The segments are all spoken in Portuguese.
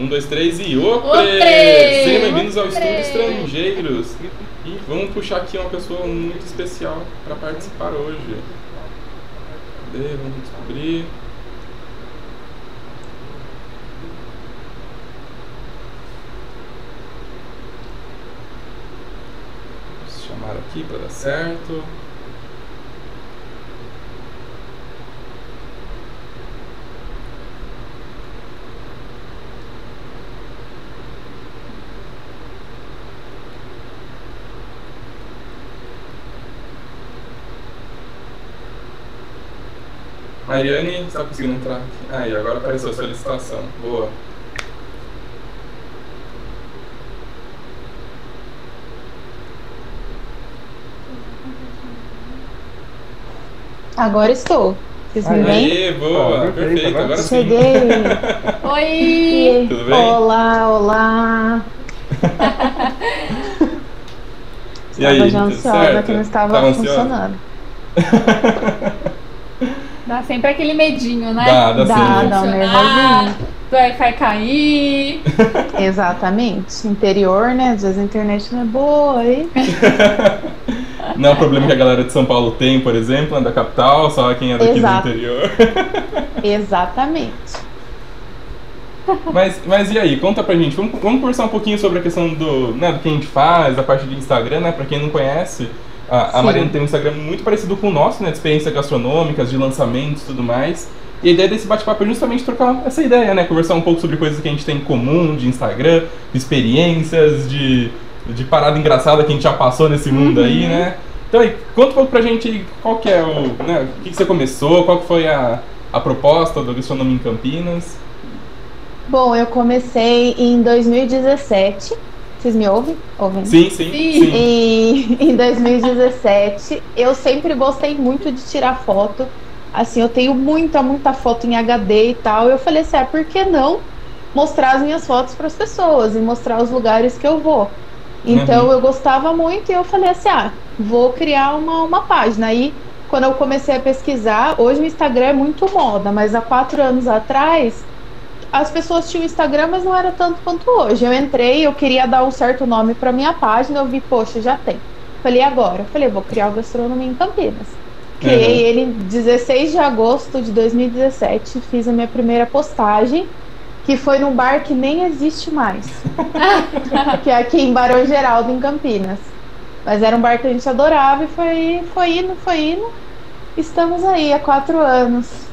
Um, dois, três e opre! Opre! Sejam bem-vindos ao! Estudo Estrangeiros. E vamos puxar aqui uma pessoa muito especial para participar hoje. Cadê? Vamos descobrir. Vamos chamar aqui para dar certo. Mariane, está conseguindo entrar aqui? Ah, e agora apareceu a solicitação. Boa. Agora estou. Vocês me veem? Aí, boa, Ah, perfeito, perfeito, agora. Cheguei. Oi! Tudo bem? Olá, olá. E aí, estava já ansiosa certo? que não estava Tava funcionando. Dá sempre aquele medinho, né? Dá, dá Dá, sim. dá um nervosinho. Do Wi-Fi cair. Exatamente. Interior, né? Às vezes a internet não é boa aí. Não é um problema que a galera de São Paulo tem, por exemplo, né, da capital, só quem é daqui Exato. do interior. Exatamente. Mas, mas e aí, conta pra gente, vamos, vamos conversar um pouquinho sobre a questão do, né, do que a gente faz, a parte de Instagram, né? Pra quem não conhece, a, a. Mariana tem um Instagram muito parecido com o nosso, né? De experiências gastronômicas, de lançamentos e tudo mais. E a ideia desse bate-papo é justamente trocar essa ideia, né? Conversar um pouco sobre coisas que a gente tem em comum de Instagram, de experiências, de, de parada engraçada que a gente já passou nesse mundo aí, né? Então aí, conta um pouco pra gente qual que é o. Né, o que, que você começou, qual que foi a, a proposta do Gastronomia em Campinas. Bom, eu comecei em 2017. Vocês me ouvem? Ouvem? Sim, sim, Sim. sim. E em 2017, eu sempre gostei muito de tirar foto. Assim, eu tenho muita, muita foto em HD e tal. Eu falei assim, ah, por que não mostrar as minhas fotos para as pessoas e mostrar os lugares que eu vou? Então Uhum. eu gostava muito e eu falei assim, ah, vou criar uma, uma página. Aí, quando eu comecei a pesquisar, hoje o Instagram é muito moda, mas há quatro anos atrás as pessoas tinham Instagram, mas não era tanto quanto hoje. Eu entrei, eu queria dar um certo nome para minha página, eu vi, poxa, já tem. Falei, agora? Falei, vou criar o Gastronomia em Campinas. Criei Uhum. ele em 16 de agosto de 2017, fiz a minha primeira postagem, que foi num bar que nem existe mais, que é aqui em Barão Geraldo, em Campinas. Mas era um bar que a gente adorava e foi, foi indo, foi indo. Estamos aí há quatro anos.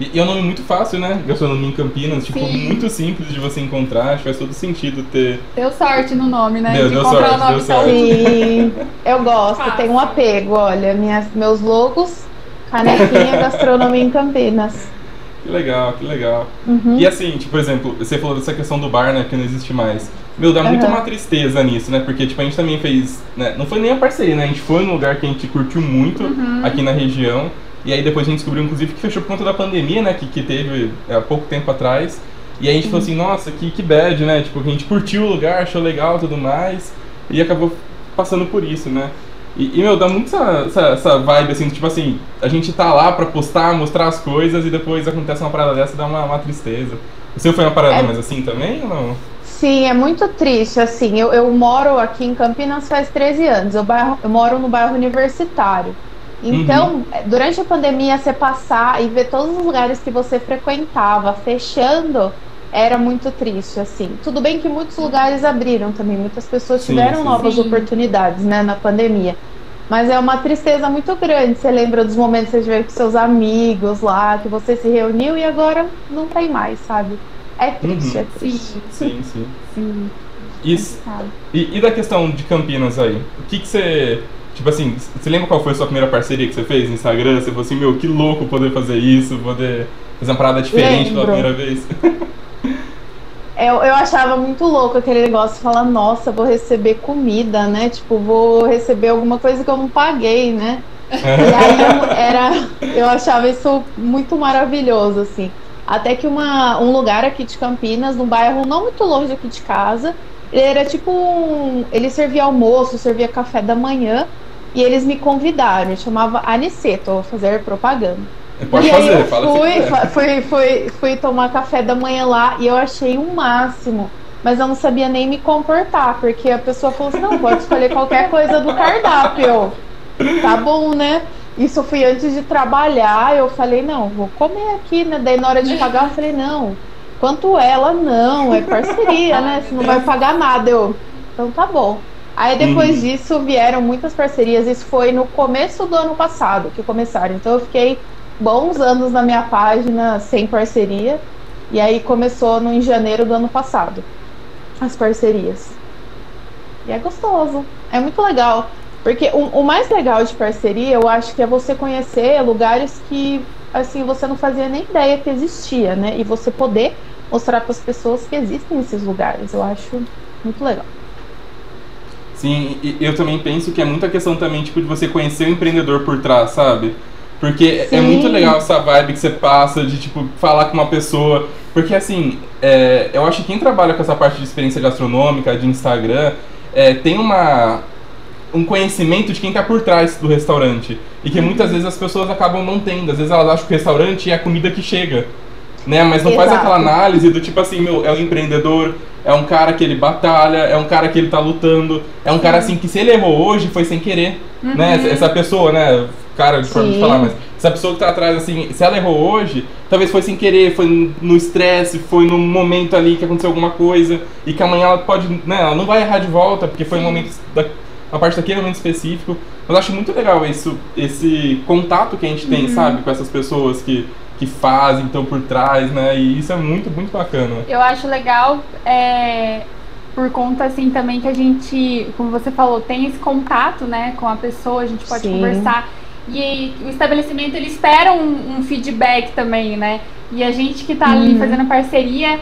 E, e é um nome muito fácil, né? Gastronomia em Campinas, tipo, Sim. muito simples de você encontrar, acho que faz todo sentido ter. Deu sorte no nome, né? Deu- de deu comprar sorte, o nome deu certo. sorte. Sim, eu gosto, tenho um apego, olha, minhas, meus logos, canequinha, gastronomia em Campinas. Que legal, que legal. Uhum. E assim, tipo, por exemplo, você falou dessa questão do bar, né, que não existe mais. Meu, dá muito Aham. uma tristeza nisso, né? Porque, tipo, a gente também fez. Né, não foi nem a parceria, né? A gente foi num lugar que a gente curtiu muito Uhum. aqui na região. E aí depois a gente descobriu, inclusive, que fechou por conta da pandemia, né? Que, que teve é, há pouco tempo atrás. E aí a gente falou assim, nossa, que, que bad, né? Tipo, a gente curtiu o lugar, achou legal e tudo mais. E acabou passando por isso, né? E, e, meu, dá muito essa, essa, essa vibe, assim, tipo assim, a gente tá lá pra postar, mostrar as coisas e depois acontece uma parada dessa e dá uma, uma tristeza. O seu foi uma parada É- mais assim também ou não? Sim, é muito triste, assim, eu, eu moro aqui em Campinas faz 13 anos, eu, bairro- eu moro no bairro universitário. Então, eh, durante a pandemia, você passar e ver todos os lugares que você frequentava fechando, era muito triste, assim. Tudo bem que muitos lugares abriram também, muitas pessoas Sim, tiveram sim. novas Sim. oportunidades, né, na pandemia. Mas é uma tristeza muito grande. Você lembra dos momentos que você tiver com seus amigos lá, que você se reuniu e agora não tem mais, sabe? É triste, Uhum. é triste. Sim, Sim, sim. sim. Isso, Sabe? E, e da questão de Campinas aí? O que que você. Tipo assim, você lembra qual foi a sua primeira parceria que você fez no Instagram? Você falou assim, meu, que louco poder fazer isso, poder fazer uma parada diferente pela Lembro. primeira vez. Eu, eu achava muito louco aquele negócio de falar, nossa, vou receber comida, né? Tipo, vou receber alguma coisa que eu não paguei, né? E aí eu, era, eu achava isso muito maravilhoso, assim. Até que uma, um lugar aqui de Campinas, num bairro não muito longe aqui de casa, ele era tipo um. Ele servia almoço, servia café da manhã, e eles me convidaram, chamava Aniceto, vou fazer propaganda. Pode e fazer, aí eu fala fui, quiser. fui, fui, fui tomar café da manhã lá e eu achei o máximo. Mas eu não sabia nem me comportar, porque a pessoa falou assim, não, pode escolher qualquer coisa do cardápio. Tá bom, né? Isso eu fui antes de trabalhar, eu falei, não, vou comer aqui, né? Daí na hora de pagar, eu falei, não, quanto ela, não, é parceria, né? Você não vai pagar nada. Eu, então tá bom. Aí depois Uhum. disso vieram muitas parcerias. Isso foi no começo do ano passado que começaram. Então eu fiquei bons anos na minha página sem parceria. E aí começou no, em janeiro do ano passado as parcerias. E é gostoso. É muito legal. Porque o, o mais legal de parceria, eu acho que é você conhecer lugares que assim você não fazia nem ideia que existia, né? E você poder mostrar para as pessoas que existem esses lugares. Eu acho muito legal. Sim, eu também penso que é muita questão também, tipo, de você conhecer o empreendedor por trás, sabe? Porque é Sim. muito legal essa vibe que você passa de, tipo, falar com uma pessoa. Porque, assim, é, eu acho que quem trabalha com essa parte de experiência gastronômica, de Instagram, é, tem uma, um conhecimento de quem tá por trás do restaurante. E que muitas vezes as pessoas acabam não tendo. Às vezes elas acham que o restaurante é a comida que chega. Né? Mas não faz Exato. aquela análise do tipo assim, meu, é um empreendedor, é um cara que ele batalha, é um cara que ele tá lutando, é um cara assim que se ele errou hoje foi sem querer. Né? Essa, essa pessoa, né? Cara, de forma de Sim. falar, mas essa pessoa que tá atrás, assim, se ela errou hoje, talvez foi sem querer, foi no estresse, foi num momento ali que aconteceu alguma coisa, e que amanhã ela pode, né, ela não vai errar de volta, porque foi um momento, da, a parte daquele momento específico. Mas eu acho muito legal isso, esse contato que a gente tem, sabe, com essas pessoas que, que fazem, estão por trás, né, e isso é muito, muito bacana. Eu acho legal é, por conta assim também que a gente, como você falou, tem esse contato, né, com a pessoa, a gente pode Sim. conversar. E o estabelecimento ele espera um, um feedback também, né? E a gente que tá ali Uhum. fazendo parceria,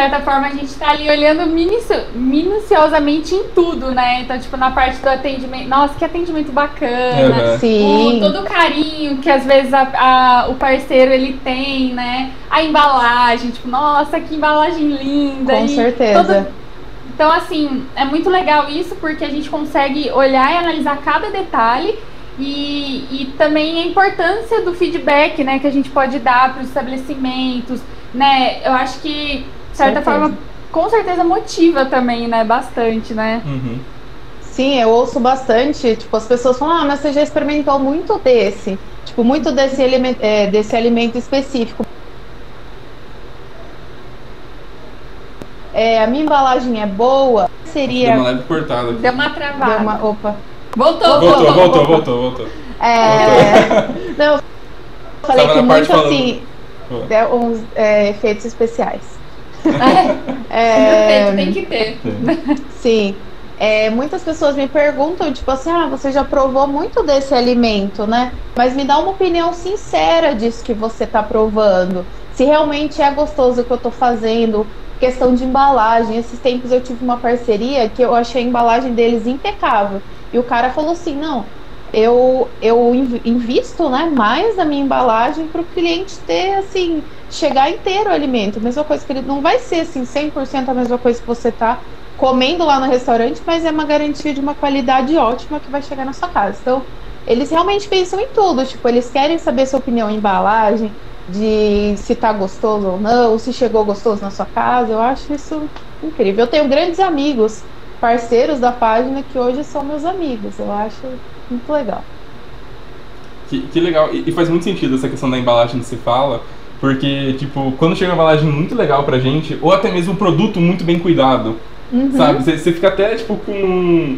certa forma a gente tá ali olhando minucio- minuciosamente em tudo, né? Então, tipo, na parte do atendimento, nossa, que atendimento bacana. Uhum. O, Sim. todo o carinho que às vezes a- a- o parceiro ele tem, né? A embalagem, tipo, nossa, que embalagem linda. Com e certeza. todo- Então, assim, é muito legal isso porque a gente consegue olhar e analisar cada detalhe e, e também a importância do feedback, né, que a gente pode dar para os estabelecimentos, né? Eu acho que, certa Certeza. forma, com certeza motiva também, né? Bastante, né? Uhum. Sim, eu ouço bastante, tipo, as pessoas falam, ah, mas você já experimentou muito desse. Tipo, muito desse, alimento, é, desse alimento específico. É, a minha embalagem é boa, Deu seria. uma leve cortada aqui. Deu uma travada. Deu uma, opa. Voltou, Voltou, voltou, voltou, voltou. É, não, eu falei Tava que muito assim, é, uns é, efeitos especiais. É, É, tem que ter. Sim. É, muitas pessoas me perguntam, tipo assim, ah, você já provou muito desse alimento, né? Mas me dá uma opinião sincera disso que você tá provando. Se realmente é gostoso o que eu tô fazendo, questão de embalagem. Esses tempos eu tive uma parceria que eu achei a embalagem deles impecável. E o cara falou assim, não, eu, eu inv- invisto né, mais na minha embalagem para o cliente ter, assim, chegar inteiro o alimento. Mesma coisa que ele não vai ser, assim, 100% a mesma coisa que você tá comendo lá no restaurante, mas é uma garantia de uma qualidade ótima que vai chegar na sua casa. Então, eles realmente pensam em tudo, tipo, eles querem saber sua opinião em embalagem, de se tá gostoso ou não, se chegou gostoso na sua casa. Eu acho isso incrível. Eu tenho grandes amigos, parceiros da página que hoje são meus amigos. Eu acho muito legal. Que, que legal. E, e faz muito sentido essa questão da embalagem que se fala, porque, tipo, quando chega uma embalagem muito legal pra gente, ou até mesmo um produto muito bem cuidado, Uhum. sabe? Você fica até, tipo, com.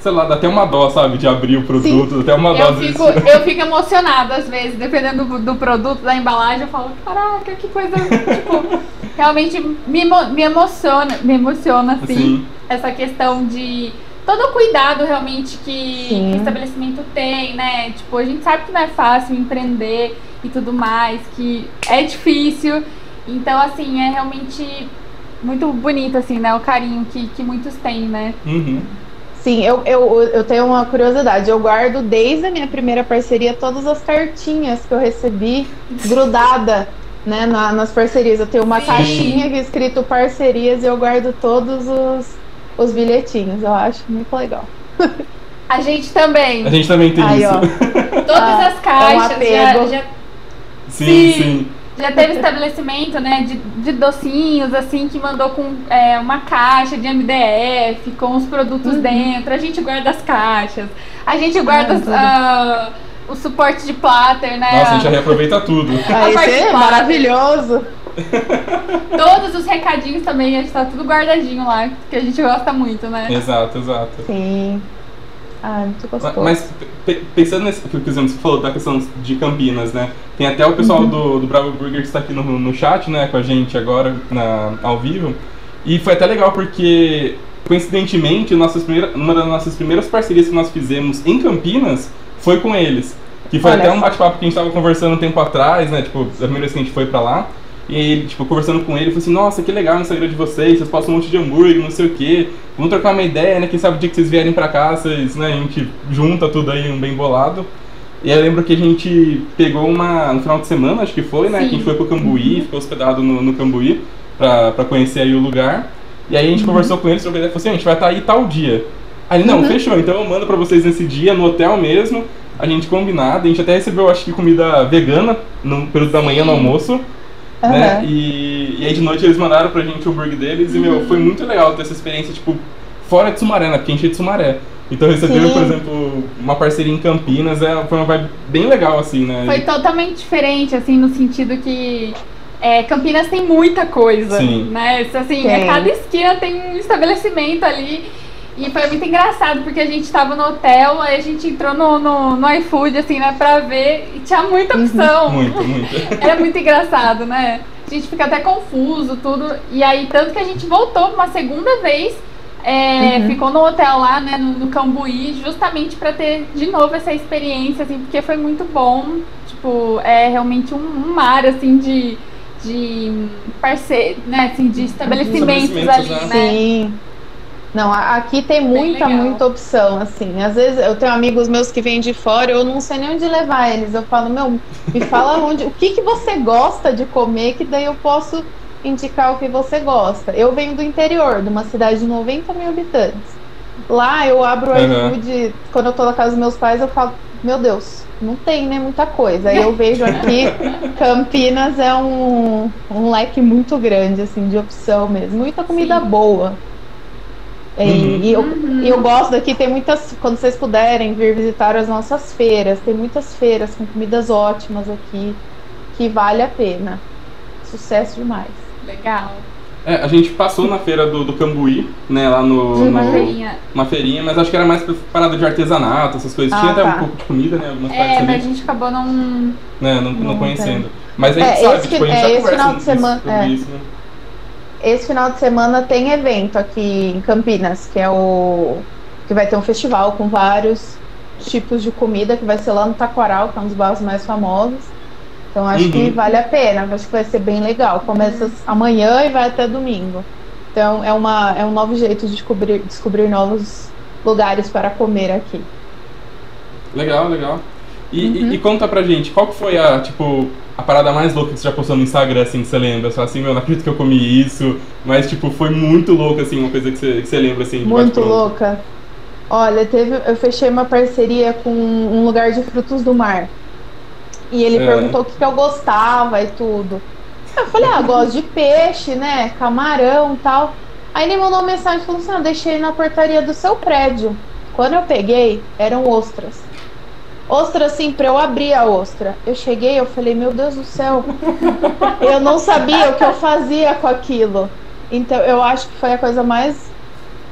Sei lá, dá até uma dó, sabe? De abrir o produto, até uma dó Eu fico, eu fico emocionada às vezes, dependendo do, do produto, da embalagem, eu falo, caraca, que coisa, tipo, realmente me, me emociona, me emociona, assim, Assim. essa questão de todo o cuidado realmente que, que o estabelecimento tem, né? Tipo, a gente sabe que não é fácil empreender e tudo mais, que é difícil, então, assim, é realmente muito bonito, assim, né? O carinho que, que muitos têm, né? Uhum. Sim, eu, eu, eu tenho uma curiosidade. Eu guardo desde a minha primeira parceria todas as cartinhas que eu recebi grudada né, na- nas parcerias. Eu tenho uma Sim. caixinha aqui escrito parcerias e eu guardo todos os, os bilhetinhos. Eu acho muito legal. A gente também. A gente também tem Aí, isso. ó. Todas Ah, as caixas é um já, já Sim, sim. Já teve estabelecimento, né, de, de docinhos, assim, que mandou com é, uma caixa de MDF, com os produtos Uhum. dentro. A gente guarda as caixas. A gente guarda as- ah, o suporte de pláter, né? Nossa, a gente já reaproveita tudo. Ah, parte esse é maravilhoso. Todos os recadinhos também, a gente tá tudo guardadinho lá, que a gente gosta muito, né? Exato, exato. Sim. Ah, muito gostoso. Mas pe- pensando nesse que por exemplo, você falou da questão de Campinas, né? Tem até o pessoal Uhum. do, do Bravo Burger que está aqui no, no chat, né, com a gente agora na, ao vivo. E foi até legal porque, coincidentemente, nossas primeiras, uma das nossas primeiras parcerias que nós fizemos em Campinas foi com eles. Que foi Olha até um bate-papo que a gente estava conversando um tempo atrás, né? Tipo, a primeira vez que a gente foi pra lá. E ele, tipo, conversando com ele, falou assim, nossa, que legal o Instagram de vocês, vocês postam um monte de hambúrguer, não sei o quê. Vamos trocar uma ideia, né? Quem sabe o dia que vocês vierem pra cá, vocês, né, a gente junta tudo aí, um bem bolado. E aí eu lembro que a gente pegou uma, no final de semana, acho que foi, né? Sim. Que a gente foi pro Cambuí, ficou hospedado no, no Cambuí pra, pra conhecer aí o lugar. E aí a gente conversou com eles sobre a ideia, falou assim, a gente vai estar aí tal dia. Aí não, Uhum. fechou, então eu mando pra vocês nesse dia, no hotel mesmo, a gente combinado, a gente até recebeu, acho que, comida vegana no período da manhã no Sim. Almoço, né? E, e aí de noite eles mandaram pra gente o hambúrguer deles e, meu, foi muito legal ter essa experiência, tipo, fora de Sumaré, né? Porque a gente é de Sumaré. Então receber, por exemplo, uma parceria em Campinas é, foi uma vibe bem legal, assim, né? Foi totalmente diferente, assim, no sentido que é, Campinas tem muita coisa, Sim. né? Assim, a cada esquina tem um estabelecimento ali. E foi muito engraçado, porque a gente tava no hotel, aí a gente entrou no, no, no iFood, assim, né, pra ver, e tinha muita Uhum. opção. Muito, muito. Era muito engraçado, né? A gente fica até confuso, tudo. E aí, tanto que a gente voltou uma segunda vez, é, Uhum. ficou no hotel lá, né, no, no Cambuí, justamente pra ter de novo essa experiência, assim, porque foi muito bom. Tipo, é realmente um, um mar, assim, de, de parceiro, né, assim, de estabelecimentos, Estabelecimentos, ali, né? né? Sim. Não, aqui tem muita, muita opção, assim. Às vezes eu tenho amigos meus que vêm de fora, eu não sei nem onde levar eles. Eu falo, meu, me fala onde, o que, que você gosta de comer, que daí eu posso indicar o que você gosta. Eu venho do interior, de uma cidade de 90 mil habitantes. Lá eu abro o Uhum. iFood, quando eu tô na casa dos meus pais, eu falo, meu Deus, não tem né, muita coisa. Aí eu vejo aqui, Campinas é um, um leque muito grande, assim, de opção mesmo. Muita comida Sim. boa. E, Uhum. e eu, Uhum. eu gosto daqui, tem muitas. Quando vocês puderem vir visitar as nossas feiras, tem muitas feiras com comidas ótimas aqui, que vale a pena. Sucesso demais. Legal. É, a gente passou na feira do, do Cambuí, né, lá no, Uhum. Uma no- feirinha. uma feirinha, mas acho que era mais pra parada de artesanato, essas coisas. Ah, Tinha até tá. um pouco de comida, né, algumas É, partes mas a ali, gente acabou não. né, não, não Não, conhecendo. Mas a gente É, sabe, esse tipo, a gente é, já esse conversa final de semana- é. isso, né? Esse final de semana tem evento aqui em Campinas, que é o. que vai ter um festival com vários tipos de comida, que vai ser lá no Taquaral, que é um dos bairros mais famosos. Então acho que Uhum. vale a pena, acho que vai ser bem legal. Começa amanhã e vai até domingo. Então é, uma, é um novo jeito de descobrir, descobrir novos lugares para comer aqui. Legal, legal. E, e- Uhum. e conta pra gente, qual que foi a, tipo, a parada mais louca que você já postou no Instagram, assim, que você lembra? Você fala assim, meu, não acredito que eu comi isso, mas, tipo, foi muito louco, assim, uma coisa que você, que você lembra, assim, de Muito louca. Olha, teve, eu fechei uma parceria com um lugar de frutos do mar. E ele É. perguntou o que, que eu gostava e tudo. Eu falei, ah, gosto de peixe, né? Camarão e tal. Aí ele mandou uma mensagem falando assim: ah, deixei na portaria do seu prédio. Quando eu peguei, eram ostras. Ostra, assim, pra eu abrir a ostra. Eu cheguei, eu falei, meu Deus do céu. eu não sabia o que eu fazia com aquilo. Então, eu acho que foi a coisa mais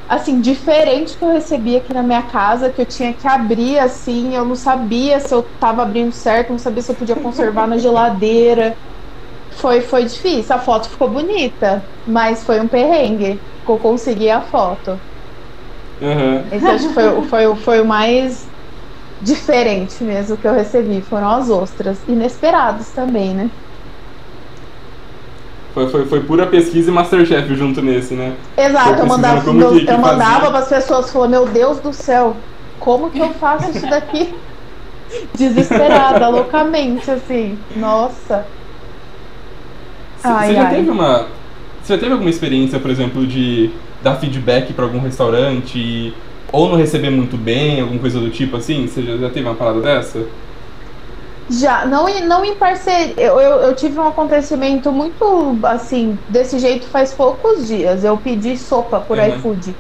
assim, diferente que eu recebi aqui na minha casa, que eu tinha que abrir assim, eu não sabia se eu tava abrindo certo, não sabia se eu podia conservar na geladeira. Foi, foi difícil, a foto ficou bonita, mas foi um perrengue eu consegui a foto. Aham. Esse acho que foi, foi, foi o mais diferente mesmo que eu recebi, foram as ostras, inesperados também, né? Foi, foi, foi pura pesquisa e Masterchef junto nesse, né? Exato, eu mandava, como meus- que- que eu mandava para as pessoas, falou, meu Deus do céu, como que eu faço isso daqui? Desesperada, loucamente, assim, nossa. Você Ai, você já ai. teve uma. Você já teve alguma experiência, por exemplo, de dar feedback pra algum restaurante e- ou não receber muito bem, alguma coisa do tipo assim? Você já, já teve uma parada dessa? Já, não, não em parceria. Eu, eu, eu, tive um acontecimento muito assim, desse jeito faz poucos dias. Eu pedi sopa por uhum. iFood.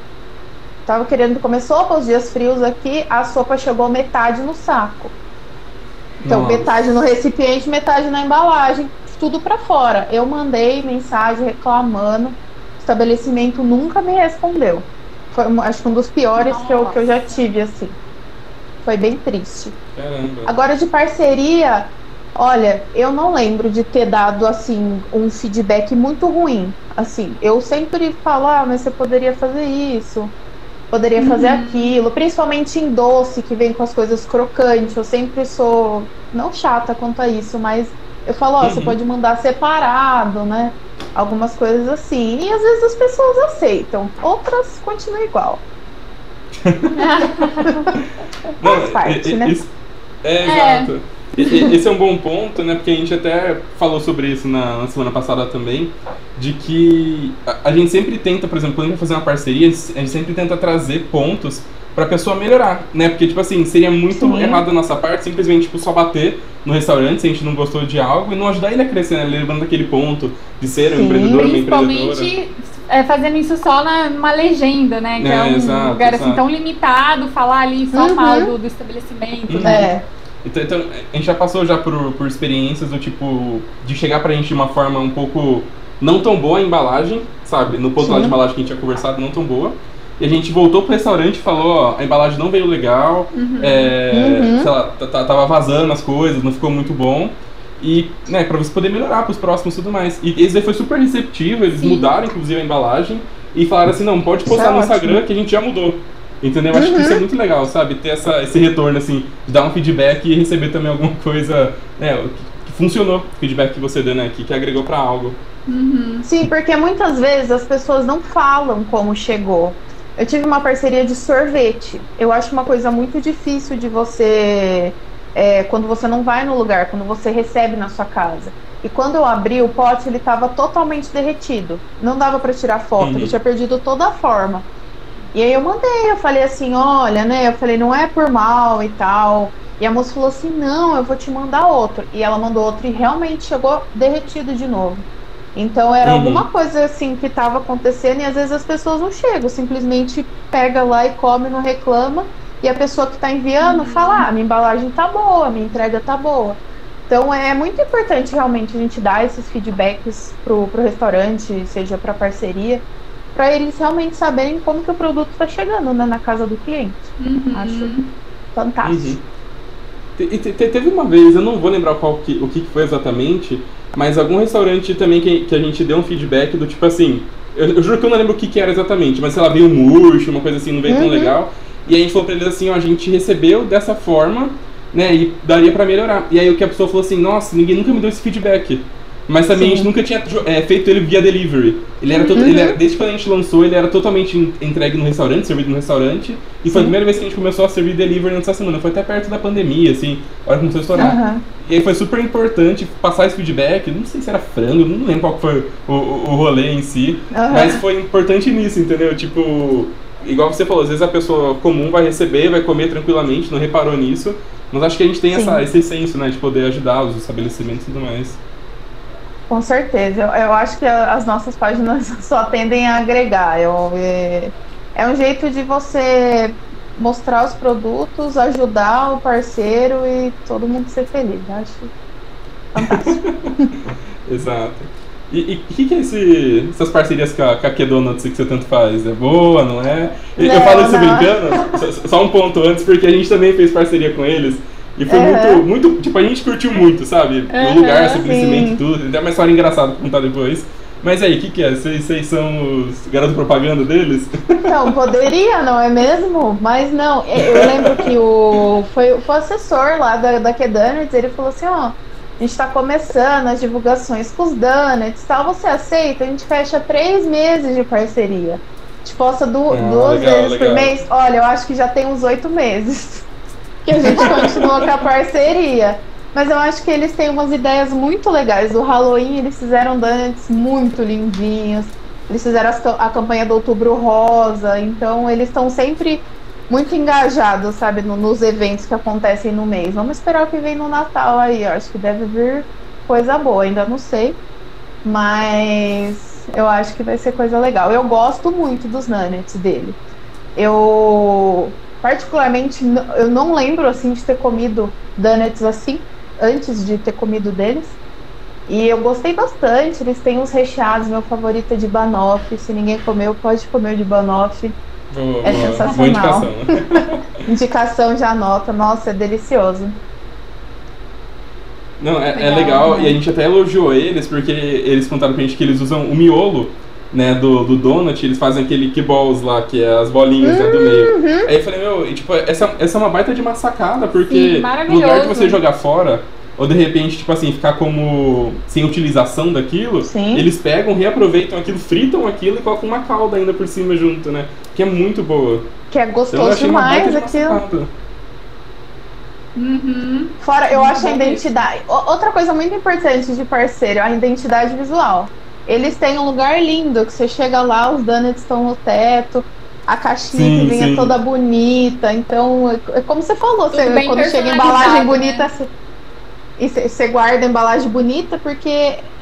Tava querendo comer sopa, os dias frios aqui, a sopa chegou metade no saco. Então, Nossa. metade no recipiente, metade na embalagem, tudo para fora. Eu mandei mensagem reclamando, o estabelecimento nunca me respondeu. Foi, acho que um dos piores que eu, que eu já tive, assim. Foi bem triste. Caramba. Agora, de parceria, olha, eu não lembro de ter dado, assim, um feedback muito ruim. Assim, eu sempre falo, ah, mas você poderia fazer isso poderia fazer uhum. aquilo, principalmente em doce, que vem com as coisas crocantes. Eu sempre sou, não chata quanto a isso, mas eu falo, ó, uhum. você pode mandar separado, né? Algumas coisas assim. E às vezes as pessoas aceitam, outras continuam igual. Faz parte, é, né? É, é, exato. Esse é um bom ponto, né? Porque a gente até falou sobre isso na, na semana passada também, de que a, a, gente sempre tenta, por exemplo, quando a gente vai fazer uma parceria, a gente sempre tenta trazer pontos para a pessoa melhorar, né? Porque, tipo assim, seria muito Sim. errado da nossa parte simplesmente tipo, só bater no restaurante se a gente não gostou de algo e não ajudar ele a crescer, né? Levando aquele ponto de ser um empreendedor, uma empreendedora. É, fazendo isso só na, numa legenda, né? Que é, é um exato, lugar assim tão limitado, falar ali só uhum. mal do, do estabelecimento, uhum. né? É. Então, então, a gente já passou já por, por experiências do tipo de chegar pra gente de uma forma um pouco não tão boa a embalagem, sabe? No ponto lá de embalagem que a gente tinha conversado, não tão boa. E a gente voltou pro restaurante e falou, ó, a embalagem não veio legal, uhum. É, uhum. sei lá, tava vazando as coisas, não ficou muito bom. E, né, pra você poder melhorar pros próximos e tudo mais. E esse aí foi super receptivo, eles Sim. mudaram inclusive a embalagem e falaram assim, não, pode postar é no Instagram que a gente já mudou. Entendeu? Eu acho que isso é uhum. muito legal, sabe? Ter essa, esse retorno, assim, de dar um feedback e receber também alguma coisa, né, que, funcionou, o feedback que você deu, né, que, que agregou para algo. Uhum. Sim, porque muitas vezes as pessoas não falam como chegou. Eu tive uma parceria de sorvete. Eu acho uma coisa muito difícil de você. É, quando você não vai no lugar, quando você recebe na sua casa. E quando eu abri o pote, ele estava totalmente derretido. Não dava para tirar foto, uhum. ele tinha perdido toda a forma. E aí eu mandei, eu falei assim, olha, né? Eu falei, não é por mal e tal. E a moça falou assim, não, eu vou te mandar outro. E ela mandou outro e realmente chegou derretido de novo. Então era uhum. alguma coisa assim que estava acontecendo e às vezes as pessoas não chegam, simplesmente pega lá e come, não reclama. E a pessoa que está enviando uhum. fala, ah, minha embalagem tá boa, minha entrega tá boa. Então é muito importante realmente a gente dar esses feedbacks pro, pro restaurante, seja para parceria, para eles realmente saberem como que o produto está chegando né, na casa do cliente. Uhum. Acho fantástico. Uhum. E teve uma vez, eu não vou lembrar qual que, o que foi exatamente, mas algum restaurante também que, que a gente deu um feedback do tipo assim, eu, eu juro que eu não lembro o que, que era exatamente, mas sei lá, veio um murcho, uma coisa assim, não veio uhum. tão legal. E a gente falou pra eles assim, ó, a gente recebeu dessa forma, né, e daria para melhorar. E aí o que a pessoa falou assim, nossa, ninguém nunca me deu esse feedback. Mas também Sim. a gente nunca tinha é, feito ele via delivery. Ele era, uhum. ele era, desde quando a gente lançou, ele era totalmente entregue no restaurante, servido no restaurante. E Sim. foi a primeira vez que a gente começou a servir delivery nessa semana. Foi até perto da pandemia, assim, a hora que começou a estourar. Uhum. E aí foi super importante passar esse feedback. Não sei se era frango, não lembro qual foi o, o, o rolê em si. Uhum. Mas foi importante nisso, entendeu? Tipo, igual você falou, às vezes a pessoa comum vai receber, vai comer tranquilamente, não reparou nisso. Mas acho que a gente tem essa, esse senso, né, de poder ajudar os estabelecimentos e tudo mais. Com certeza. Eu, eu, acho que as nossas páginas só tendem a agregar. Eu, é, é um jeito de você mostrar os produtos, ajudar o parceiro e todo mundo ser feliz. Eu acho fantástico. Exato. E o que, que é esse, essas parcerias com a, com a que você tanto faz? É boa, não é? Não, eu falo isso não. brincando, só, só um ponto antes, porque a gente também fez parceria com eles. E foi uhum. muito, muito. Tipo, a gente curtiu muito, sabe? Uhum, o lugar, estabelecimento e tudo. Tem uma história engraçada pra contar depois. Mas aí, o que, que é? Vocês são os garotos propaganda deles? Então, poderia, não é mesmo? Mas não, eu lembro que o. Foi, foi o assessor lá da, da Kedanuts, ele falou assim, ó. A gente está começando as divulgações com os donuts tal. Você aceita? A gente fecha três meses de parceria. A gente posta du ah, duas legal, vezes legal. por mês. Olha, eu acho que já tem uns oito meses que a gente continua com a parceria. Mas eu acho que eles têm umas ideias muito legais. O Halloween eles fizeram donuts muito lindinhos. Eles fizeram a campanha do Outubro Rosa. Então eles estão sempre muito engajado, sabe, no, nos eventos que acontecem no mês. Vamos esperar o que vem no Natal aí. Eu acho que deve vir coisa boa, ainda não sei. Mas eu acho que vai ser coisa legal. Eu gosto muito dos nuggets dele. Eu particularmente eu não lembro assim de ter comido donuts assim antes de ter comido deles. E eu gostei bastante. Eles têm uns recheados, meu favorito é de banoffee. Se ninguém comeu, pode comer de banoffee. Boa, É boa. sensacional. Boa indicação. Indicação já anota. Nossa, é delicioso. Não, é, é Legal, legal, né? e a gente até elogiou eles, porque eles contaram pra gente que eles usam o miolo, né, do, do donut, eles fazem aquele keyballs lá, que é as bolinhas né, do meio. Uhum. Aí eu falei, meu, e, tipo, essa, essa é uma baita de uma sacada, porque Sim, lugar de você jogar fora, ou de repente, tipo assim, ficar como sem utilização daquilo, Sim. eles pegam, reaproveitam aquilo, fritam aquilo e colocam uma calda ainda por cima junto, né? Que é muito boa. Que é Então gostoso baita demais de aquilo. sacada. Uhum. Fora, eu Muito acho a identidade. Outra coisa muito importante de parceiro, a identidade visual. Eles têm um lugar lindo, que você chega lá, os donuts estão no teto, a caixinha Sim, que vinha sim. toda bonita. Então, é, é como você falou, você, quando chega embalagem né? bonita, você, e você, você guarda a embalagem bonita, porque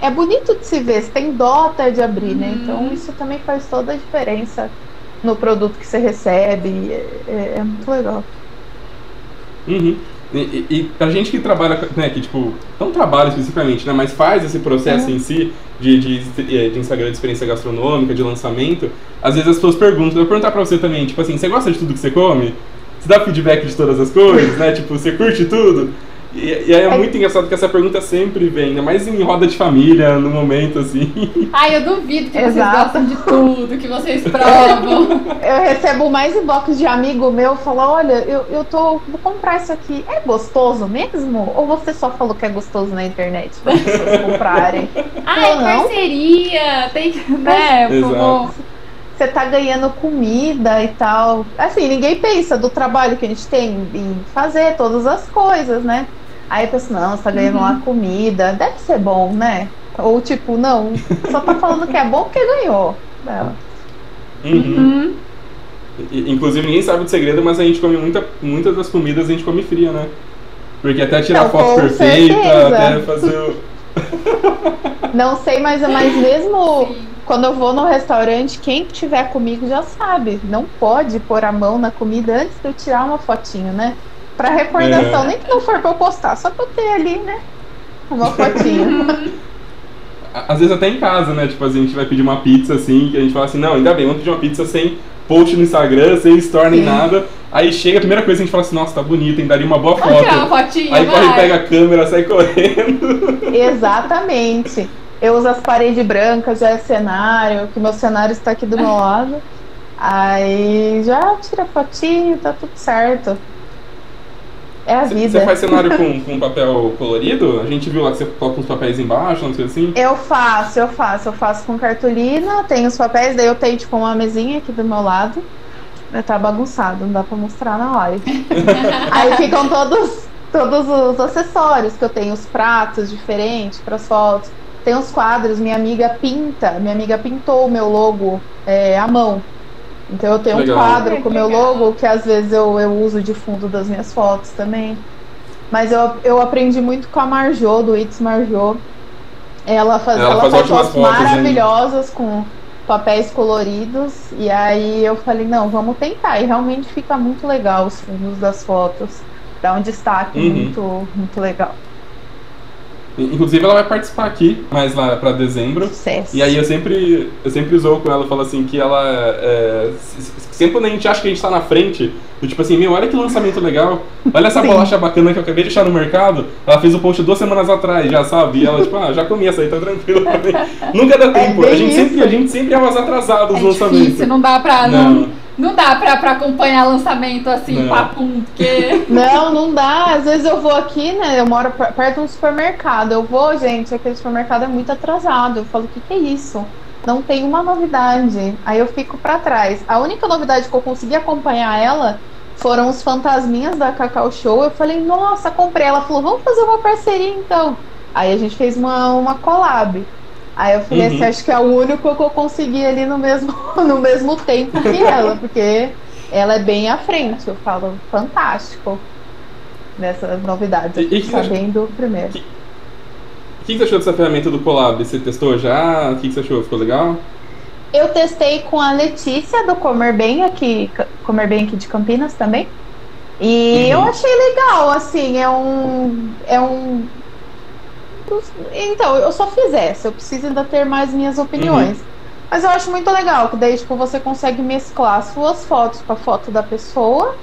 é bonito de se ver, você tem dó até de abrir, né? Uhum. Então, isso também faz toda a diferença no produto que você recebe. É, é- é muito legal. Uhum. E, e, pra gente que trabalha, né, que tipo, não trabalha especificamente, né, mas faz esse processo Uhum. em si de, de, de Instagram de experiência gastronômica, de lançamento, às vezes as pessoas perguntam, eu vou perguntar pra você também, tipo assim, você gosta de tudo que você come? Você dá feedback de todas as coisas, né? Tipo, você curte tudo? E, e aí é É. muito engraçado que essa pergunta sempre vem, ainda mais em roda de família, no momento assim. Ai, eu duvido que vocês Exato. gostam de tudo, que vocês provam. Eu recebo mais inbox de amigo meu falar, olha, eu, eu tô. Vou comprar isso aqui. É gostoso mesmo? Ou você só falou que é gostoso na internet para as pessoas comprarem? Não, não. parceria, tem que. Né, Você tá ganhando comida e tal. Assim, ninguém pensa do trabalho que a gente tem em fazer todas as coisas, né? Aí pensa, não, você tá ganhando Uhum. lá comida, deve ser bom, né? Ou tipo, não, só tá falando que é bom porque ganhou. Não. Uhum. Uhum. Inclusive ninguém sabe do segredo, mas a gente come muita, muitas das comidas a gente come fria, né? Porque até tirar Não, foto perfeita, certeza. até fazer o. Não sei, mas, mas mesmo Sim. quando eu vou no restaurante, quem tiver comigo já sabe. Não pode pôr a mão na comida antes de eu tirar uma fotinho, né? Pra recordação, É. nem que não for pra eu postar, só pra eu ter ali, né? Uma fotinho. Á- Às vezes até em casa, né? Tipo, a gente vai pedir uma pizza assim, que a gente fala assim, não, ainda bem, vamos pedir uma pizza sem post no Instagram, sem story nem Sim. nada. Aí chega, a primeira coisa a gente fala assim, nossa, tá bonita, hein? Daria uma boa tirar uma foto. fotinha, Aí corre, pega a câmera, sai correndo. Exatamente. Eu uso as paredes brancas, já é cenário, que meu cenário está aqui do meu lado. Aí já tira fotinho, tá tudo certo. É a Você vida. faz cenário com, com papel colorido? A gente viu lá que você coloca uns papéis embaixo, não sei assim. Eu faço, eu faço, eu faço com cartolina, tenho os papéis, daí eu tenho tipo uma mesinha aqui do meu lado. Tá bagunçado, não dá pra mostrar na live. Aí ficam todos, todos os acessórios que eu tenho, os pratos diferentes para as fotos. Tem os quadros, minha amiga pinta, minha amiga pintou o meu logo é, à mão. Então eu tenho Legal. um quadro com meu logo que às vezes eu, eu uso de fundo das minhas fotos também. Mas eu, eu aprendi muito com a Marjô, do It's Marjô. Ela faz, Ela ela faz faz fotos fotos, hein? maravilhosas com papéis coloridos. E aí eu falei, não, vamos tentar. E realmente fica muito legal os fundos das fotos. Dá um destaque Uhum. muito, muito legal. Inclusive ela vai participar aqui, mais lá pra dezembro. Sucesso. E aí eu sempre, eu sempre zoo com ela, falo assim, que ela. É, sempre quando a gente acha que a gente tá na frente, do tipo assim, meu, olha que lançamento legal, olha essa Sim. bolacha bacana que eu acabei de achar no mercado. Ela fez o post duas semanas atrás, já sabe? E ela, tipo, ah, já comi essa aí, tá tranquilo também. Nunca dá tempo. a, bem gente sempre, isso. a gente sempre é umas atrasadas É no difícil, não dá pra. Não, Não. Não dá pra, pra acompanhar lançamento assim, Não. papum, porque. Não, não dá. Às vezes eu vou aqui, né? Eu moro per- perto de um supermercado. Eu vou, gente, aquele supermercado é muito atrasado. Eu falo, o que, que é isso? Não tem uma novidade. Aí eu fico pra trás. A única novidade que eu consegui acompanhar ela foram os fantasminhas da Cacau Show. Eu falei, nossa, comprei. Ela falou, vamos fazer uma parceria então. Aí a gente fez uma, uma collab. Aí eu falei Uhum. assim, acho que é o único que eu consegui ali no mesmo, no mesmo tempo que ela, porque ela é bem à frente. Eu falo, fantástico nessas novidades. E- e sabendo primeiro. que- O que, que você achou dessa ferramenta do Colab? Você testou já? O que, que você achou? Ficou legal? Eu testei com a Letícia do Comer Bem aqui, Comer Bem aqui de Campinas também. E Uhum. eu achei legal, assim, é um. É um. Então, eu só fiz essa, eu preciso ainda ter mais minhas opiniões. Mas eu acho muito legal, que daí tipo, você consegue mesclar as suas fotos com a foto da pessoa,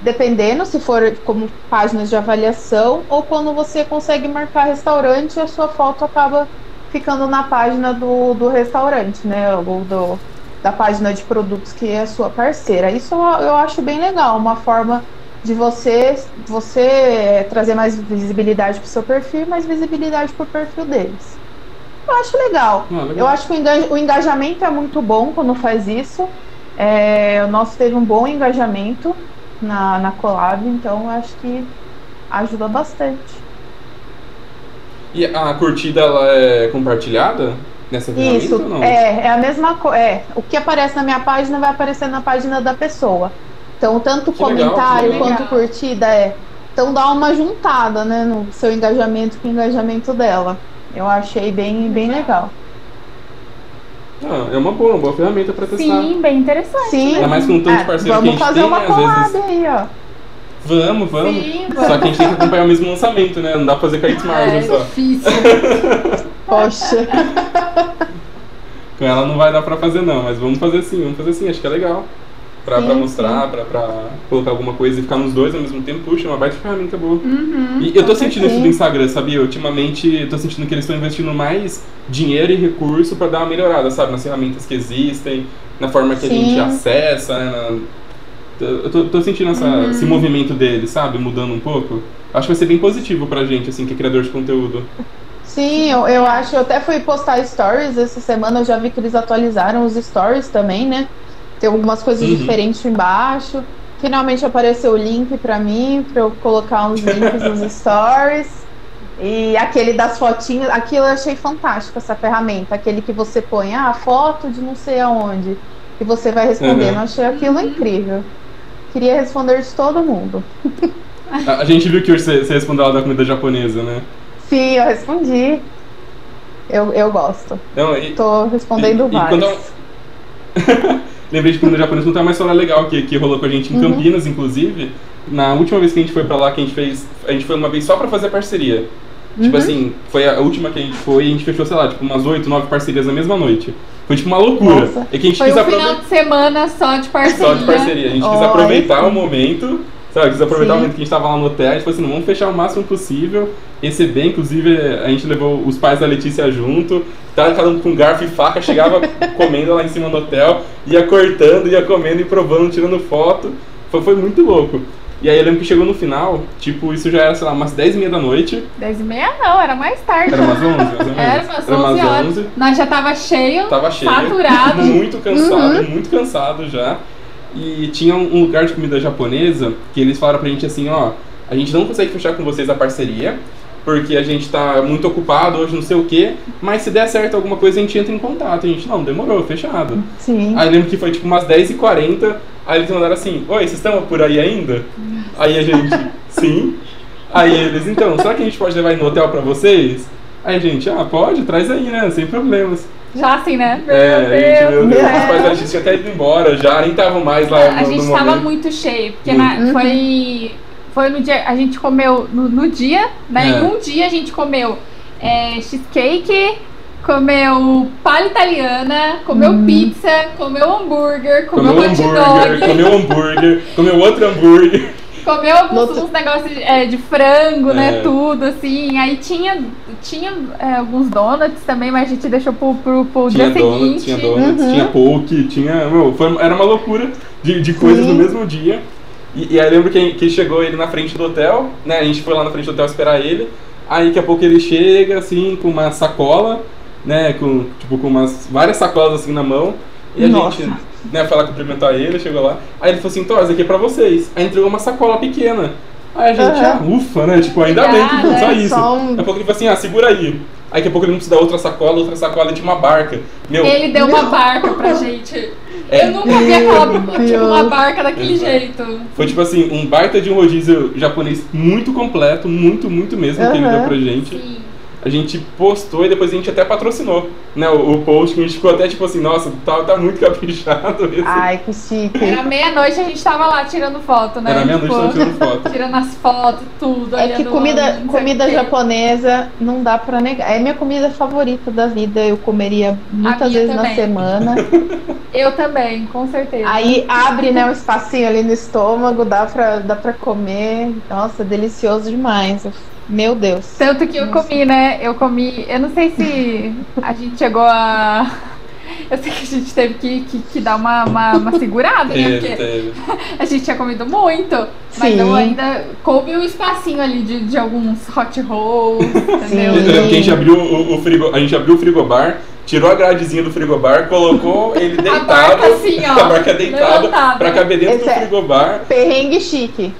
dependendo se for como páginas de avaliação, ou quando você consegue marcar restaurante, a sua foto acaba ficando na página do, do restaurante, né? Ou do, da página de produtos que é a sua parceira. Isso eu acho bem legal, uma forma de você, você trazer mais visibilidade para o seu perfil mais visibilidade para o perfil deles. Eu acho legal. Ah, legal. Eu acho que o enga- o engajamento é muito bom quando faz isso. É, o nosso teve um bom engajamento na, na collab, então eu acho que ajuda bastante. E a curtida ela é compartilhada nessa ferramenta Isso, ou não? é, é a mesma coisa. É, o que aparece na minha página vai aparecer na página da pessoa. Então, tanto Que legal, comentário que quanto legal. curtida é. Então dá uma juntada, né, no seu engajamento com o engajamento dela. Eu achei bem, bem legal. Ah, é uma boa, uma boa ferramenta pra testar. Sim, bem interessante. Sim. Ainda mais com tanto É, parceiro que a vamos gente fazer tem, uma né? Às collab vezes. aí, ó. Vamos, vamos. Sim, Só que a gente tem que acompanhar o mesmo lançamento, né? Não dá pra fazer com a It's Marvel É só. difícil. Poxa. Com ela não vai dar pra fazer não, mas vamos fazer sim, vamos fazer sim, acho que é legal. Pra, Sim, pra mostrar, pra, pra colocar alguma coisa e ficar nos dois ao mesmo tempo, puxa, é uma baita ferramenta boa. Uhum, E eu tô sentindo isso do Instagram, sabia? Ultimamente tô sentindo que eles estão investindo mais dinheiro e recurso pra dar uma melhorada, sabe? Nas ferramentas que existem, na forma que a Sim. gente acessa, né? Na- Eu tô, tô sentindo essa- Uhum. esse movimento deles, sabe? Mudando um pouco. Acho que vai ser bem positivo pra gente, assim, que é criador de conteúdo. Sim, eu, eu acho. Eu até fui postar stories essa semana, eu já vi que eles atualizaram os stories também, né? Tem algumas coisas Uhum. diferentes embaixo. Finalmente apareceu o link pra mim, pra eu colocar uns links nos stories. E aquele das fotinhas, aquilo eu achei fantástico, essa ferramenta. Aquele que você põe, ah, foto de não sei aonde. E você vai respondendo. Uhum. Eu achei aquilo incrível. Queria responder de todo mundo. A, a gente viu que você, você respondeu lá da comida japonesa, né? Sim, eu respondi. Eu, eu gosto. Não, e- Tô respondendo E- e vários. quando Lembrei de comida japonesa, não tem uma história legal que, que rolou com a gente em Uhum. Campinas, inclusive. Na última vez que a gente foi pra lá, que a gente fez. A gente foi uma vez só pra fazer parceria. Tipo Uhum. assim, foi a última que a gente foi e a gente fechou, sei lá, tipo, umas 8, 9 parcerias na mesma noite. Foi tipo uma loucura. Nossa. É que a gente Foi quis um aproveitar. final de semana só de parceria. Só de parceria. A gente quis Olha aproveitar sim. o momento, sabe? Quis aproveitar Sim. o momento que a gente tava lá no hotel. A gente falou assim, vamos fechar o máximo possível, receber. Inclusive, a gente levou os pais da Letícia junto. Tava cada um com garfo e faca, chegava comendo lá em cima do hotel, ia cortando, ia comendo e provando, tirando foto. Foi, foi muito louco. E aí eu lembro que chegou no final, tipo, isso já era, sei lá, umas 10 e meia da noite. 10 e meia não, era mais tarde. Era umas 11, mais ou menos. Era umas 11 horas. Nós já tava cheio, Tava cheio, saturado. muito cansado, Uhum. muito cansado já. E tinha um um lugar de comida japonesa que eles falaram pra gente assim, ó, a gente não consegue fechar com vocês a parceria, porque a gente tá muito ocupado hoje, não sei o quê, mas se der certo alguma coisa a gente entra em contato. A gente, não, demorou, fechado. Sim. Aí lembro que foi tipo umas 10h40, aí eles mandaram assim, oi, vocês estão por aí ainda? Aí a gente, sim. Aí eles, então, será que a gente pode levar aí no hotel pra vocês? Aí a gente, ah, pode, traz aí, né, sem problemas. Já assim, né? Meu É, a gente, meu Deus, Deus. os pais da gente tinham até ido embora já, nem estavam mais lá no, A gente no tava momento. muito cheio, porque na- foi, foi no dia. A gente comeu no, no dia, né? É. Em um dia a gente comeu é, cheesecake, comeu palha italiana, comeu Hum. pizza, comeu hambúrguer, comeu, Comeu hot hambúrguer, dog, comeu hambúrguer, comeu outro hambúrguer. comeu alguns uns negócios de, é, de frango, É. né? Tudo, assim. Aí tinha, tinha é, alguns donuts também, mas a gente deixou pro, pro, pro Tinha dia donuts, seguinte. tinha donuts, Uhum. tinha poke, tinha. Meu, foi, era uma loucura de, de coisas Sim. no mesmo dia. E, e aí eu lembro que, que chegou ele na frente do hotel, né? A gente foi lá na frente do hotel esperar ele. Aí daqui a pouco ele chega, assim, com uma sacola, né? Com, tipo, com umas várias sacolas assim na mão. E a Nossa. gente, né, foi lá cumprimentar ele, chegou lá. Aí ele falou assim, Tó, isso aqui é pra vocês. Aí entregou uma sacola pequena. Aí a gente, ah, ufa, né? Tipo, ainda bem que Obrigada, só é isso. um- Daqui a pouco ele falou assim, ah, segura aí. Aí daqui a pouco ele não precisa dar outra sacola, outra sacola e tinha uma barca. Meu, Ele deu uma barca pra gente. Eu nunca vi aquela, tipo, uma barca daquele Exato. jeito. Foi tipo assim, um baita de um rodízio japonês muito completo, muito, muito mesmo, uhum. que ele deu pra gente. Sim a gente postou e depois a gente até patrocinou, né? O, o post que a gente ficou até tipo assim, nossa, tá, tá muito caprichado esse. Ai, que chique. Era meia-noite a gente tava lá tirando foto, né? Era meia-noite tipo, tirando foto. tirando as fotos, tudo. É que comida, comida japonesa não dá pra negar. É minha comida favorita da vida. Eu comeria muitas vezes também. na semana. Eu também, com certeza. Aí abre, né, um espacinho ali no estômago, dá pra, dá pra comer. Nossa, delicioso demais. Meu Deus. Tanto que eu comi, né? Eu comi. Eu não sei se a gente chegou a. Eu sei que a gente teve que, que, que dar uma, uma, uma segurada, né? Porque a gente tinha comido muito, mas Sim. eu ainda coube um espacinho ali de, de alguns hot rolls, entendeu? Sim. a gente abriu o, o frigo, a gente abriu o frigobar, tirou a gradezinha do frigobar, colocou ele deitado, a barca assim, ó, a barca deitada, pra caber dentro Esse do é frigobar. É perrengue chique.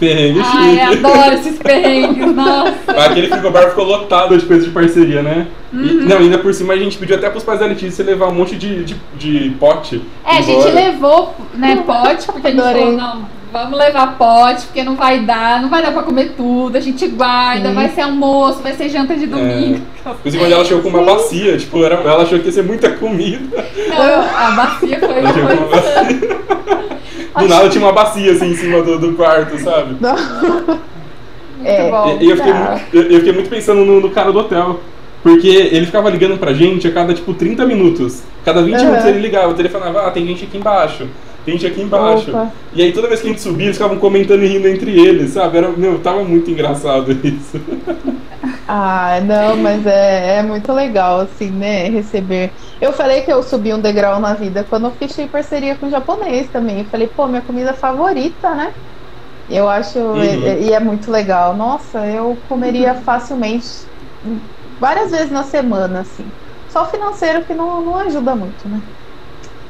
Perrengue chique. Ai, adoro esses perrengues, nossa. Aquele frigobar ficou lotado de coisas de parceria, né? Uhum. E, não, ainda por cima a gente pediu até pros pais da Letícia levar um monte de, de, de pote. É, embora. a gente levou, né, pote, porque a gente falou, não, vamos levar pote, porque não vai dar, não vai dar pra comer tudo, a gente guarda, Sim. vai ser almoço, vai ser janta de domingo. É. Inclusive, quando ela chegou com uma bacia, tipo, era, ela achou que ia ser muita comida. Não, a bacia foi... Ela chegou com uma bacia. Do nada tinha uma bacia assim em cima do, do quarto, sabe? é, bom, e, eu, fiquei muito, eu, fiquei muito pensando no, no, cara do hotel. Porque ele ficava ligando pra gente a cada tipo 30 minutos. Cada 20 uhum. minutos ele ligava, o telefone falava, ah, tem gente aqui embaixo. Tem gente aqui embaixo. Opa. E aí toda vez que a gente subia, eles ficavam comentando e rindo entre eles, sabe? Era, meu, tava muito engraçado isso. Ah, não, mas é, é muito legal, assim, né? Receber. Eu falei que eu subi um degrau na vida quando eu fechei parceria com o japonês também. Eu falei, pô, minha comida favorita, né? Eu acho. Uhum. E, e, é muito legal. Nossa, eu comeria uhum. facilmente várias vezes na semana, assim. Só o financeiro que não, não ajuda muito, né?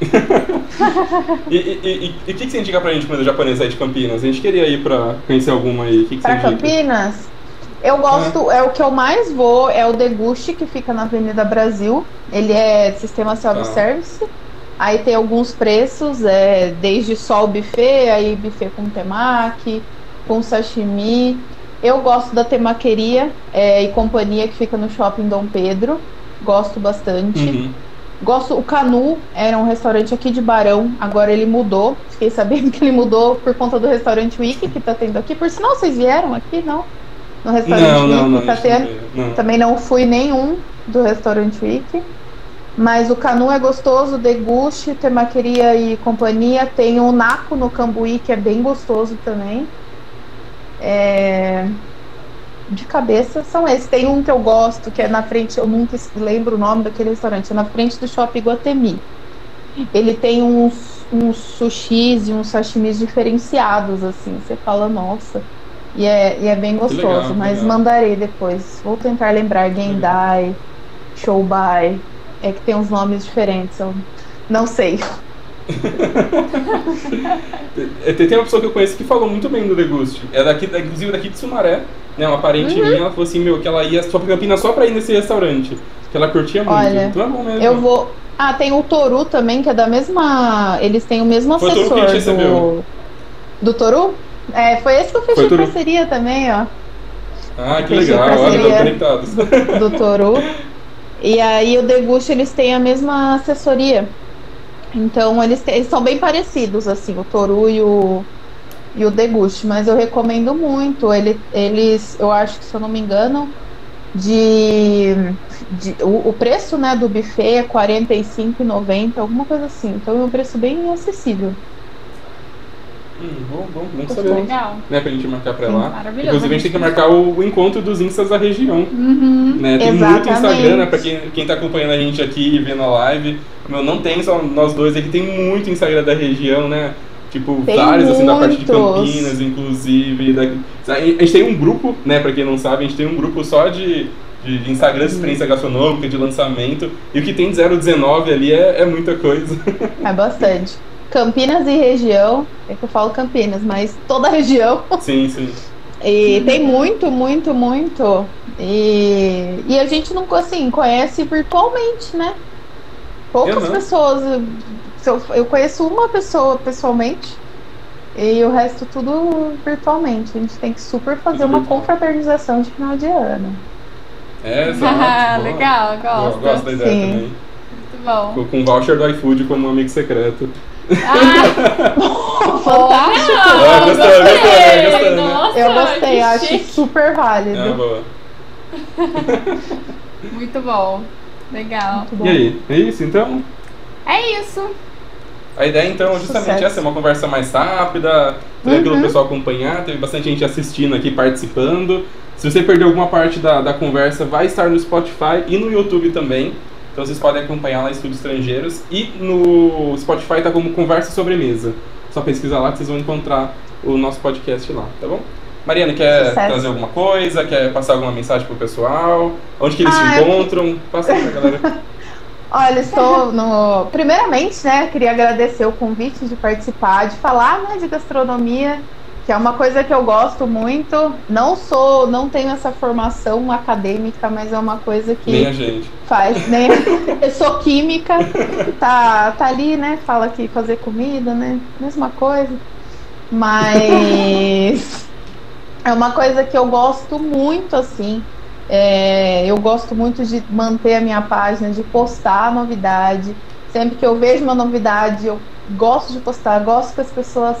e, o que, que você indica pra gente comida japonesa aí de Campinas? A gente queria ir pra conhecer alguma aí. Que, que pra Campinas? Eu gosto, é. é. o que eu mais vou, é o Deguste, que fica na Avenida Brasil. Ele é sistema self-service. Ah. Aí tem alguns preços, é, desde só o buffet, aí buffet com temaki, com sashimi. Eu gosto da temaqueria é, e companhia que fica no shopping Dom Pedro. Gosto bastante. Uhum. Gosto, o Canu era um restaurante aqui de Barão, agora ele mudou. Fiquei sabendo que ele mudou por conta do restaurante Wiki que tá tendo aqui. Por sinal, vocês vieram aqui, não? no restaurante não, Wiki, não, não, tá Não. Também não fui nenhum do restaurante Wiki. Mas o Canu é gostoso, deguste, temaqueria e companhia. Tem o Naco no Cambuí, que é bem gostoso também. É... De cabeça são esses. Tem um que eu gosto, que é na frente, eu nunca lembro o nome daquele restaurante, é na frente do Shopping Guatemi. Ele tem uns, uns sushis e uns sashimis diferenciados, assim. Você fala, nossa, e é, e é bem gostoso, legal, mas legal. mandarei depois. Vou tentar lembrar Gendai, Shoubai. É que tem uns nomes diferentes, eu não sei. tem uma pessoa que eu conheço que falou muito bem do Deguste. É daqui, inclusive daqui de Sumaré, né? Uma parente uhum. minha, ela falou assim, meu, que ela ia só pra Campinas só pra ir nesse restaurante. Que ela curtia muito. Olha, então é bom mesmo. Eu vou. Ah, tem o Toru também, que é da mesma. Eles têm o mesmo Foi assessor. Toru que do... do Toru? É, foi esse que eu fechei parceria também, ó. Ah, que legal, olha, conectados. Do Toru. E aí o Deguste, eles têm a mesma assessoria. Então eles, eles são bem parecidos, assim, o Toru e o, e o Deguste, mas eu recomendo muito. Ele, eles, eu acho que se eu não me engano, de, de o, o, preço né, do buffet é R$ 45,90, alguma coisa assim. Então é um preço bem acessível. Hum, bom, bom, bom saber. Legal. Né, pra gente marcar pra lá. Maravilhoso. Inclusive a gente tem que marcar o, o encontro dos instas da região. Uhum, né? Tem exatamente. muito Instagram, né? Pra quem, quem tá acompanhando a gente aqui e vendo a live. Meu, não tem só nós dois aqui, tem muito Instagram da região, né? Tipo, tem vários, muitos. assim, da parte de Campinas, inclusive. Da... A gente tem um grupo, né, pra quem não sabe, a gente tem um grupo só de, de Instagram de experiência gastronômica, de lançamento. E o que tem 019 ali é, é muita coisa. É bastante. Campinas e região, é que eu falo Campinas, mas toda a região. Sim, sim. E tem muito, muito, muito. E, e a gente não assim, conhece virtualmente, né? Poucas pessoas eu, eu conheço uma pessoa pessoalmente e o resto tudo virtualmente. A gente tem que super fazer uma confraternização de final de ano. É, exato. Legal, gosto. Gosto da ideia Sim. também. Muito bom. Com, com voucher do iFood como amigo secreto. Ah, Fantástico! Ah, gostou, gostou, gostei. gostou, né? Nossa, Eu gostei, que acho chique. super válido. Ah, boa. Muito bom. Legal. Muito bom. E aí? É isso então? É isso. A ideia então é justamente Sucesso. essa, é uma conversa mais rápida, tranquilo Uhum. o pessoal acompanhar, teve bastante gente assistindo aqui, participando. Se você perdeu alguma parte da, da conversa, vai estar no Spotify e no YouTube também. Então vocês podem acompanhar lá Estudos Estrangeiros. E no Spotify tá como Conversa sobre Mesa. Só pesquisa lá que vocês vão encontrar o nosso podcast lá, tá bom? Mariana, quer Sucesso. trazer alguma coisa? Quer passar alguma mensagem pro pessoal? Onde que eles Ah, eu- encontram? Passa aí pra galera. Olha, estou no. Primeiramente, né, queria agradecer o convite de participar, de falar né, de gastronomia, que é uma coisa que eu gosto muito. Não sou, não tenho essa formação acadêmica, mas é uma coisa que Nem a gente. faz, né? Eu sou química, tá, tá ali, né? Fala que fazer comida, né? Mesma coisa. Mas é uma coisa que eu gosto muito, assim. É, eu gosto muito de manter a minha página, de postar novidade. Sempre que eu vejo uma novidade, eu gosto de postar, gosto que as pessoas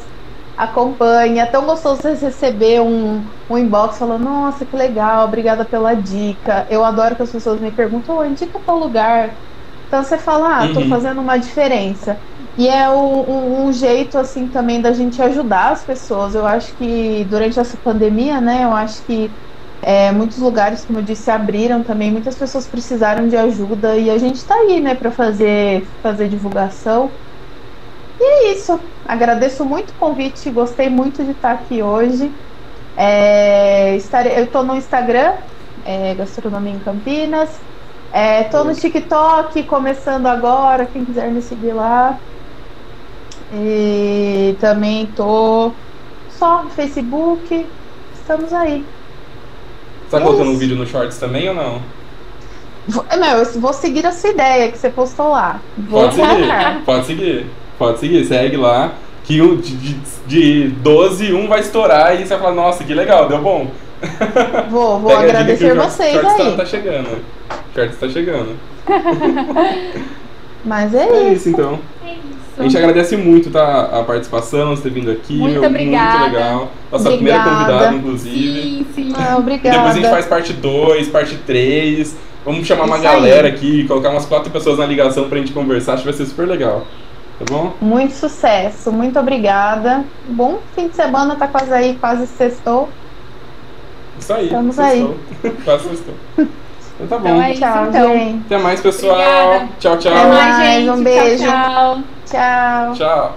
acompanhem. É tão gostoso você receber um, um inbox falando, nossa, que legal, obrigada pela dica. Eu adoro que as pessoas me perguntam, oh, indica tal lugar. Então você fala, ah, tô Uhum. fazendo uma diferença. E é um, um- jeito, assim, também da gente ajudar as pessoas. Eu acho que durante essa pandemia, né, eu acho que é, muitos lugares, como eu disse, abriram também. Muitas pessoas precisaram de ajuda e a gente tá aí, né, para fazer, fazer divulgação. E é isso. Agradeço muito o convite, gostei muito de estar aqui hoje. É, estarei, eu tô no Instagram, é, Gastronomia em Campinas. É, tô no TikTok, começando agora, quem quiser me seguir lá. E também tô só no Facebook. Estamos aí. Tá É colocando um vídeo no Shorts também ou não? Vou, não, eu vou seguir a sua ideia que você postou lá. Vou Pode seguir, pode seguir, pode seguir, segue lá. Que um, de, de, de 12, um vai estourar e você vai falar, nossa, que legal, deu bom. Vou, vou Pega agradecer vocês Shorts aí. Tá, tá chegando. Shorts tá chegando. Mas é, É isso. isso então. É A gente agradece muito tá, a participação, você ter vindo aqui. Muito meu, obrigada. Muito legal. Nossa primeira Obrigada. convidada, inclusive. Sim, sim. Ah, obrigada. depois a gente faz parte 2, parte 3. Vamos chamar uma Isso aí. galera aqui, colocar umas quatro pessoas na ligação pra gente conversar, acho que vai ser super legal. Tá bom? Muito sucesso, muito obrigada. Bom fim de semana, tá quase aí, quase sextou. Isso aí. Estamos sextou. Quase sextou. Então tá bom. Então é isso, Tchau, então. gente. Até mais, pessoal. Obrigada. Tchau, tchau. Até mais, gente. um Tchau, beijo. tchau. Tchau. Tchau.